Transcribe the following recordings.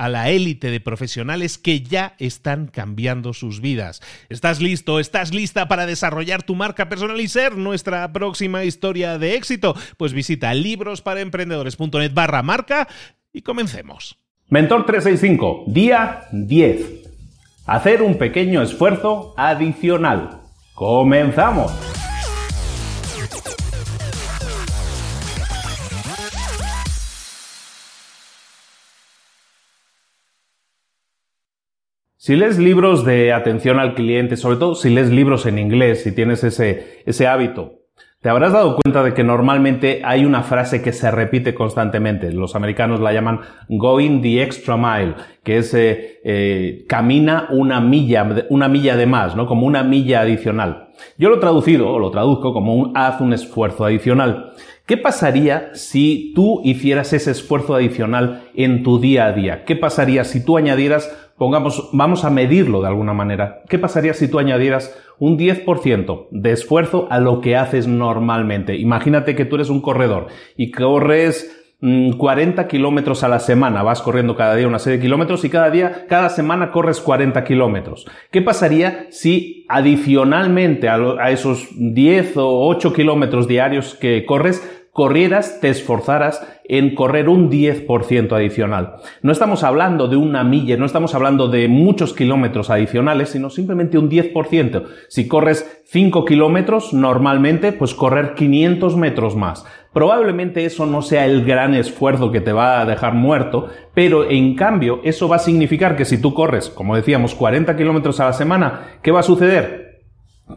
a la élite de profesionales que ya están cambiando sus vidas. ¿Estás listo? ¿Estás lista para desarrollar tu marca personal y ser nuestra próxima historia de éxito? Pues visita librosparaemprendedores.net barra marca y comencemos. Mentor 365, día 10. Hacer un pequeño esfuerzo adicional. ¡Comenzamos! Si lees libros de atención al cliente, sobre todo si lees libros en inglés, si tienes ese, ese hábito, te habrás dado cuenta de que normalmente hay una frase que se repite constantemente. Los americanos la llaman going the extra mile, que es eh, eh, camina una milla, una milla de más, ¿no? Como una milla adicional. Yo lo he traducido, o lo traduzco como un haz un esfuerzo adicional. ¿Qué pasaría si tú hicieras ese esfuerzo adicional en tu día a día? ¿Qué pasaría si tú añadieras pongamos, vamos a medirlo de alguna manera. ¿Qué pasaría si tú añadieras un 10% de esfuerzo a lo que haces normalmente? Imagínate que tú eres un corredor y corres 40 mm, kilómetros a la semana, vas corriendo cada día una serie de kilómetros y cada día, cada semana corres 40 kilómetros. ¿Qué pasaría si adicionalmente a, a esos 10 o 8 kilómetros diarios que corres, corrieras, te esforzaras en correr un 10% adicional. No estamos hablando de una milla, no estamos hablando de muchos kilómetros adicionales, sino simplemente un 10%. Si corres 5 kilómetros, normalmente, pues correr 500 metros más. Probablemente eso no sea el gran esfuerzo que te va a dejar muerto, pero en cambio eso va a significar que si tú corres, como decíamos, 40 kilómetros a la semana, ¿qué va a suceder?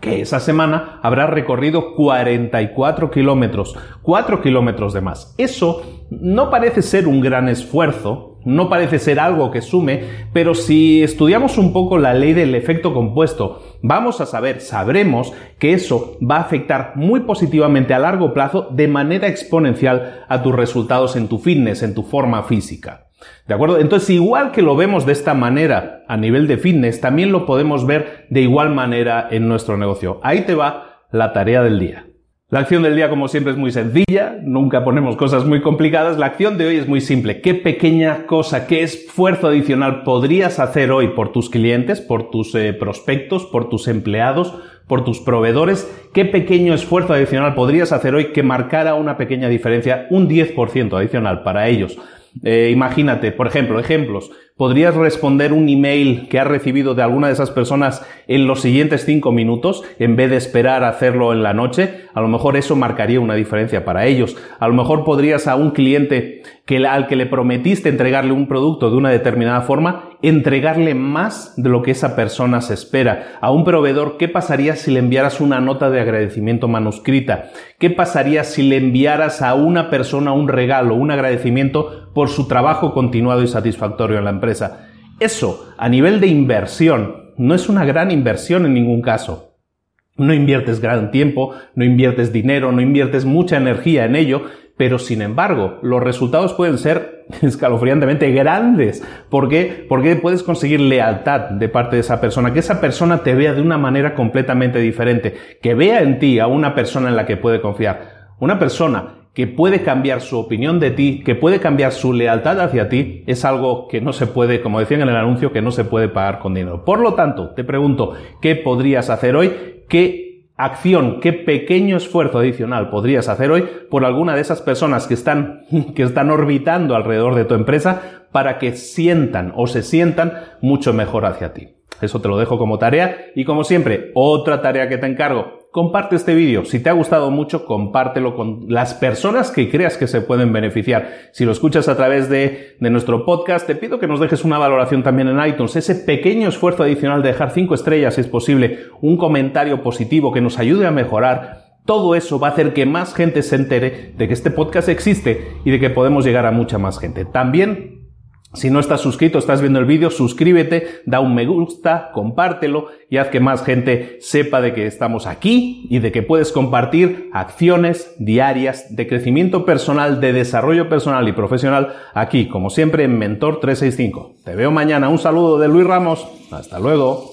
Que esa semana habrá recorrido 44 kilómetros, 4 kilómetros de más. Eso no parece ser un gran esfuerzo, no parece ser algo que sume, pero si estudiamos un poco la ley del efecto compuesto, vamos a saber, sabremos que eso va a afectar muy positivamente a largo plazo de manera exponencial a tus resultados en tu fitness, en tu forma física. ¿De acuerdo? Entonces, igual que lo vemos de esta manera a nivel de fitness, también lo podemos ver de igual manera en nuestro negocio. Ahí te va la tarea del día. La acción del día, como siempre, es muy sencilla, nunca ponemos cosas muy complicadas. La acción de hoy es muy simple. ¿Qué pequeña cosa, qué esfuerzo adicional podrías hacer hoy por tus clientes, por tus eh, prospectos, por tus empleados, por tus proveedores? ¿Qué pequeño esfuerzo adicional podrías hacer hoy que marcara una pequeña diferencia, un 10% adicional para ellos? Eh, imagínate, por ejemplo, ejemplos. ¿Podrías responder un email que has recibido de alguna de esas personas en los siguientes cinco minutos en vez de esperar a hacerlo en la noche? A lo mejor eso marcaría una diferencia para ellos. A lo mejor podrías a un cliente que, al que le prometiste entregarle un producto de una determinada forma, entregarle más de lo que esa persona se espera. A un proveedor, ¿qué pasaría si le enviaras una nota de agradecimiento manuscrita? ¿Qué pasaría si le enviaras a una persona un regalo, un agradecimiento por su trabajo continuado y satisfactorio en la empresa? Eso, a nivel de inversión, no es una gran inversión en ningún caso. No inviertes gran tiempo, no inviertes dinero, no inviertes mucha energía en ello, pero sin embargo, los resultados pueden ser escalofriantemente grandes. ¿Por qué? Porque puedes conseguir lealtad de parte de esa persona, que esa persona te vea de una manera completamente diferente, que vea en ti a una persona en la que puede confiar. Una persona que puede cambiar su opinión de ti, que puede cambiar su lealtad hacia ti, es algo que no se puede, como decían en el anuncio, que no se puede pagar con dinero. Por lo tanto, te pregunto, ¿qué podrías hacer hoy? ¿Qué acción, qué pequeño esfuerzo adicional podrías hacer hoy por alguna de esas personas que están, que están orbitando alrededor de tu empresa para que sientan o se sientan mucho mejor hacia ti? Eso te lo dejo como tarea y como siempre, otra tarea que te encargo, comparte este vídeo. Si te ha gustado mucho, compártelo con las personas que creas que se pueden beneficiar. Si lo escuchas a través de, nuestro podcast, te pido que nos dejes una valoración también en iTunes. Ese pequeño esfuerzo adicional de dejar cinco estrellas, si es posible, un comentario positivo que nos ayude a mejorar. Todo eso va a hacer que más gente se entere de que este podcast existe y de que podemos llegar a mucha más gente. También si no estás suscrito, estás viendo el vídeo, suscríbete, da un me gusta, compártelo y haz que más gente sepa de que estamos aquí y de que puedes compartir acciones diarias de crecimiento personal, de desarrollo personal y profesional aquí, como siempre, en Mentor 365. Te veo mañana. Un saludo de Luis Ramos. Hasta luego.